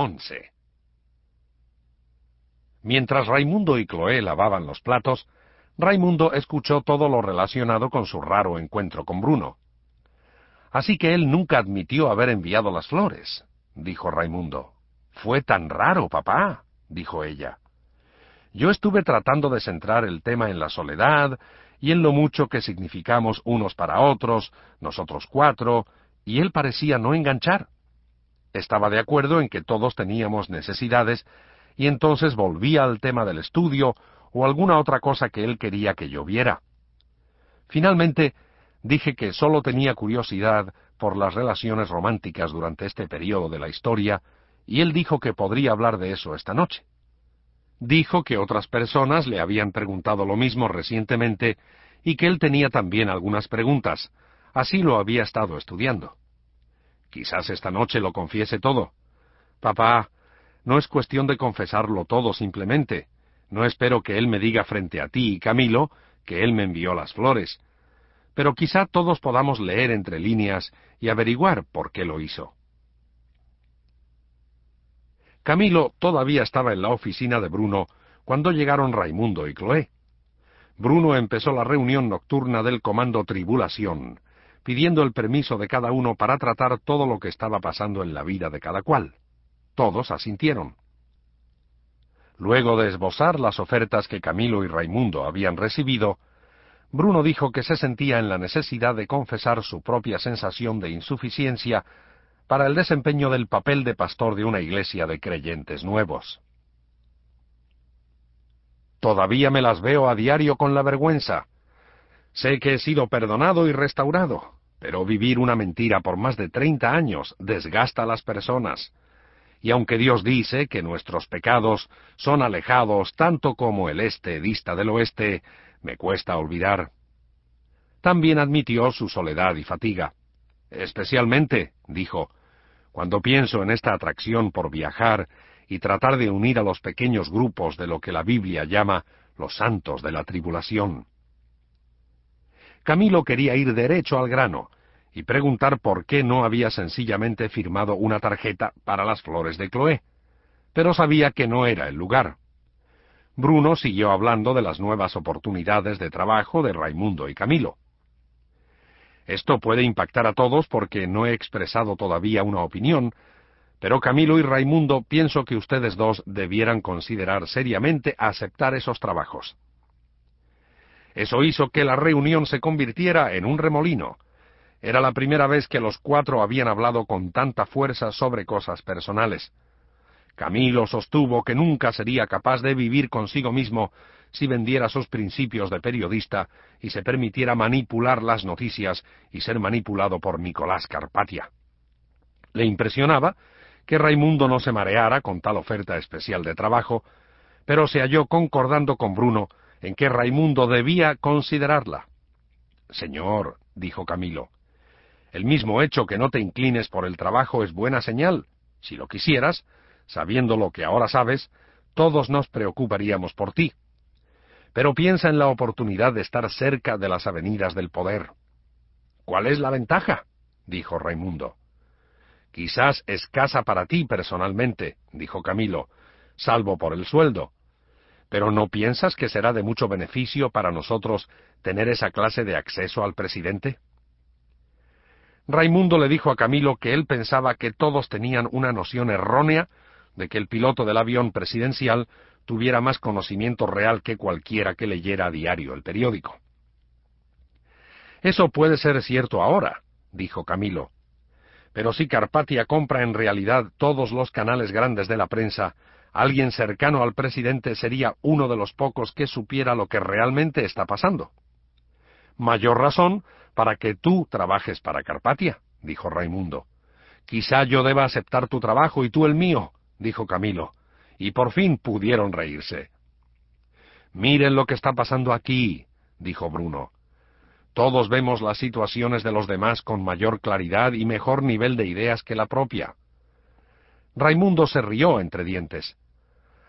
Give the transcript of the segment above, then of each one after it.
11 Mientras Raimundo y Chloé lavaban los platos, Raimundo escuchó todo lo relacionado con su raro encuentro con Bruno. Así que él nunca admitió haber enviado las flores, dijo Raimundo. Fue tan raro, papá, dijo ella. Yo estuve tratando de centrar el tema en la soledad y en lo mucho que significamos unos para otros, nosotros cuatro, y él parecía no enganchar. Estaba de acuerdo en que todos teníamos necesidades, y entonces volvía al tema del estudio o alguna otra cosa que él quería que yo viera. Finalmente, dije que sólo tenía curiosidad por las relaciones románticas durante este periodo de la historia, y él dijo que podría hablar de eso esta noche. Dijo que otras personas le habían preguntado lo mismo recientemente y que él tenía también algunas preguntas. Así lo había estado estudiando. Quizás esta noche lo confiese todo. Papá, no es cuestión de confesarlo todo simplemente. No espero que él me diga frente a ti y Camilo que él me envió las flores. Pero quizá todos podamos leer entre líneas y averiguar por qué lo hizo. Camilo todavía estaba en la oficina de Bruno cuando llegaron Raimundo y Chloé. Bruno empezó la reunión nocturna del Comando Tribulación, pidiendo el permiso de cada uno para tratar todo lo que estaba pasando en la vida de cada cual. Todos asintieron. Luego de esbozar las ofertas que Camilo y Raimundo habían recibido, Bruno dijo que se sentía en la necesidad de confesar su propia sensación de insuficiencia para el desempeño del papel de pastor de una iglesia de creyentes nuevos. Todavía me las veo a diario con la vergüenza. Sé que he sido perdonado y restaurado, pero vivir una mentira por más de treinta años desgasta a las personas. Y aunque Dios dice que nuestros pecados son alejados tanto como el este dista del oeste, me cuesta olvidar. También admitió su soledad y fatiga. Especialmente, dijo, cuando pienso en esta atracción por viajar y tratar de unir a los pequeños grupos de lo que la Biblia llama los santos de la tribulación. Camilo quería ir derecho al grano y preguntar por qué no había sencillamente firmado una tarjeta para las flores de Chloé, pero sabía que no era el lugar. Bruno siguió hablando de las nuevas oportunidades de trabajo de Raimundo y Camilo. Esto puede impactar a todos porque no he expresado todavía una opinión, pero Camilo y Raimundo pienso que ustedes dos debieran considerar seriamente aceptar esos trabajos. Eso hizo que la reunión se convirtiera en un remolino. Era la primera vez que los cuatro habían hablado con tanta fuerza sobre cosas personales. Camilo sostuvo que nunca sería capaz de vivir consigo mismo si vendiera sus principios de periodista y se permitiera manipular las noticias y ser manipulado por Nicolás Carpatia. Le impresionaba que Raimundo no se mareara con tal oferta especial de trabajo, pero se halló concordando con Bruno en que Raimundo debía considerarla. Señor, dijo Camilo, el mismo hecho que no te inclines por el trabajo es buena señal. Si lo quisieras, sabiendo lo que ahora sabes, todos nos preocuparíamos por ti pero piensa en la oportunidad de estar cerca de las avenidas del poder. ¿Cuál es la ventaja? dijo Raimundo. Quizás escasa para ti personalmente, dijo Camilo, salvo por el sueldo. Pero ¿no piensas que será de mucho beneficio para nosotros tener esa clase de acceso al presidente? Raimundo le dijo a Camilo que él pensaba que todos tenían una noción errónea de que el piloto del avión presidencial tuviera más conocimiento real que cualquiera que leyera a diario el periódico. Eso puede ser cierto ahora, dijo Camilo. Pero si Carpatia compra en realidad todos los canales grandes de la prensa, alguien cercano al presidente sería uno de los pocos que supiera lo que realmente está pasando. Mayor razón para que tú trabajes para Carpatia, dijo Raimundo. Quizá yo deba aceptar tu trabajo y tú el mío, dijo Camilo y por fin pudieron reírse. Miren lo que está pasando aquí, dijo Bruno. Todos vemos las situaciones de los demás con mayor claridad y mejor nivel de ideas que la propia. Raimundo se rió entre dientes.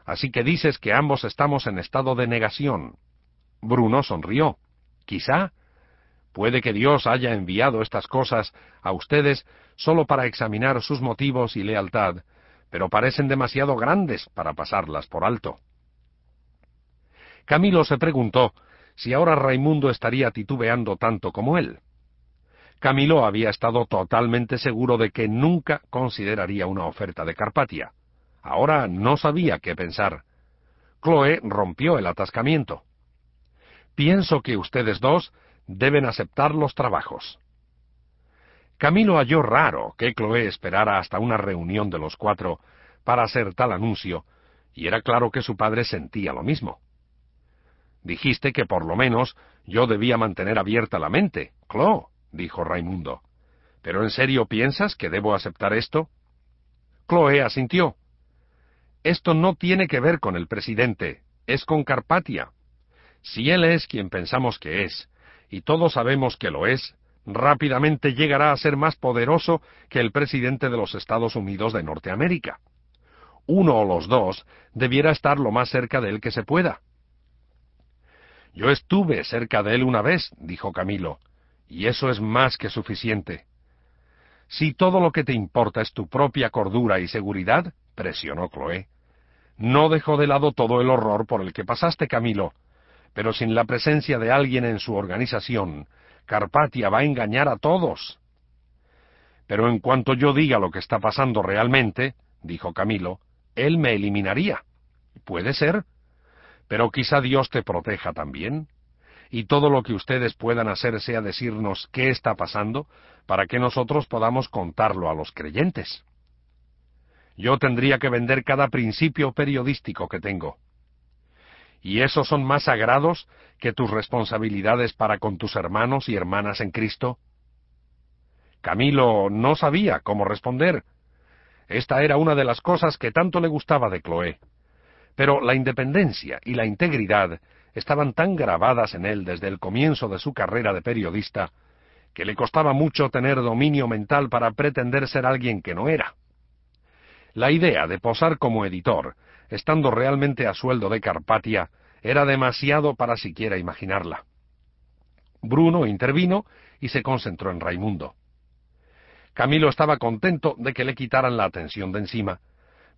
Así que dices que ambos estamos en estado de negación. Bruno sonrió. Quizá. Puede que Dios haya enviado estas cosas a ustedes solo para examinar sus motivos y lealtad, pero parecen demasiado grandes para pasarlas por alto. Camilo se preguntó si ahora Raimundo estaría titubeando tanto como él. Camilo había estado totalmente seguro de que nunca consideraría una oferta de Carpatia. Ahora no sabía qué pensar. Chloe rompió el atascamiento. Pienso que ustedes dos deben aceptar los trabajos. Camilo halló raro que Chloe esperara hasta una reunión de los cuatro para hacer tal anuncio, y era claro que su padre sentía lo mismo. Dijiste que por lo menos yo debía mantener abierta la mente, Chloe, dijo Raimundo. ¿Pero en serio piensas que debo aceptar esto? Chloe asintió. Esto no tiene que ver con el presidente, es con Carpatia. Si él es quien pensamos que es, y todos sabemos que lo es, rápidamente llegará a ser más poderoso que el presidente de los Estados Unidos de Norteamérica. Uno o los dos debiera estar lo más cerca de él que se pueda. Yo estuve cerca de él una vez, dijo Camilo, y eso es más que suficiente. Si todo lo que te importa es tu propia cordura y seguridad, presionó Chloé. No dejó de lado todo el horror por el que pasaste, Camilo, pero sin la presencia de alguien en su organización, Carpatia va a engañar a todos. Pero en cuanto yo diga lo que está pasando realmente, dijo Camilo, él me eliminaría. Puede ser. Pero quizá Dios te proteja también. Y todo lo que ustedes puedan hacer sea decirnos qué está pasando para que nosotros podamos contarlo a los creyentes. Yo tendría que vender cada principio periodístico que tengo y esos son más sagrados que tus responsabilidades para con tus hermanos y hermanas en Cristo? Camilo no sabía cómo responder. Esta era una de las cosas que tanto le gustaba de Chloé. Pero la independencia y la integridad estaban tan grabadas en él desde el comienzo de su carrera de periodista que le costaba mucho tener dominio mental para pretender ser alguien que no era. La idea de posar como editor estando realmente a sueldo de Carpatia, era demasiado para siquiera imaginarla. Bruno intervino y se concentró en Raimundo. Camilo estaba contento de que le quitaran la atención de encima,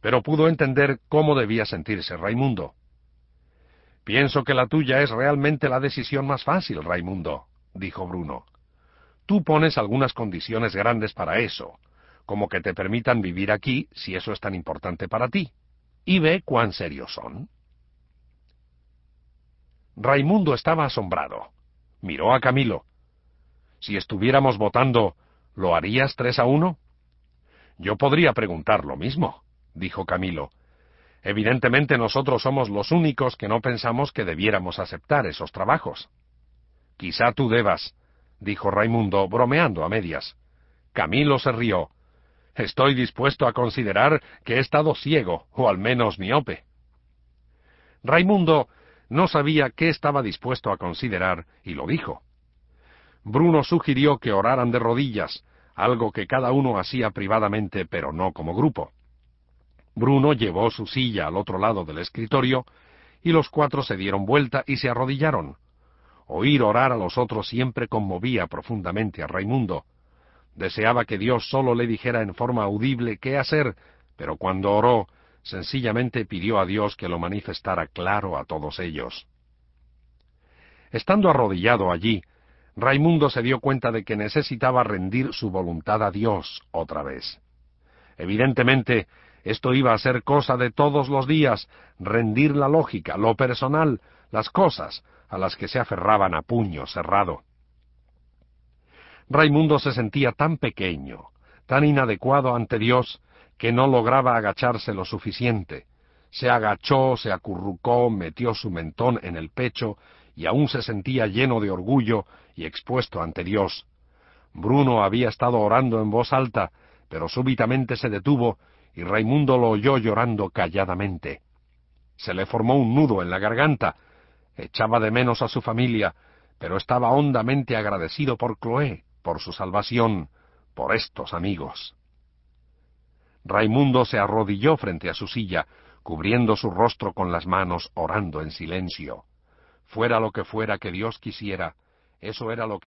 pero pudo entender cómo debía sentirse Raimundo. Pienso que la tuya es realmente la decisión más fácil, Raimundo, dijo Bruno. Tú pones algunas condiciones grandes para eso, como que te permitan vivir aquí si eso es tan importante para ti y ve cuán serios son. Raimundo estaba asombrado. Miró a Camilo. Si estuviéramos votando, ¿lo harías tres a uno? Yo podría preguntar lo mismo, dijo Camilo. Evidentemente nosotros somos los únicos que no pensamos que debiéramos aceptar esos trabajos. Quizá tú debas, dijo Raimundo, bromeando a medias. Camilo se rió. Estoy dispuesto a considerar que he estado ciego, o al menos miope. Raimundo no sabía qué estaba dispuesto a considerar, y lo dijo. Bruno sugirió que oraran de rodillas, algo que cada uno hacía privadamente, pero no como grupo. Bruno llevó su silla al otro lado del escritorio, y los cuatro se dieron vuelta y se arrodillaron. Oír orar a los otros siempre conmovía profundamente a Raimundo, Deseaba que Dios solo le dijera en forma audible qué hacer, pero cuando oró, sencillamente pidió a Dios que lo manifestara claro a todos ellos. Estando arrodillado allí, Raimundo se dio cuenta de que necesitaba rendir su voluntad a Dios otra vez. Evidentemente, esto iba a ser cosa de todos los días, rendir la lógica, lo personal, las cosas a las que se aferraban a puño cerrado. Raimundo se sentía tan pequeño, tan inadecuado ante Dios, que no lograba agacharse lo suficiente. Se agachó, se acurrucó, metió su mentón en el pecho, y aún se sentía lleno de orgullo y expuesto ante Dios. Bruno había estado orando en voz alta, pero súbitamente se detuvo, y Raimundo lo oyó llorando calladamente. Se le formó un nudo en la garganta. Echaba de menos a su familia, pero estaba hondamente agradecido por Chloé, por su salvación, por estos amigos. Raimundo se arrodilló frente a su silla, cubriendo su rostro con las manos, orando en silencio. Fuera lo que fuera que Dios quisiera, eso era lo que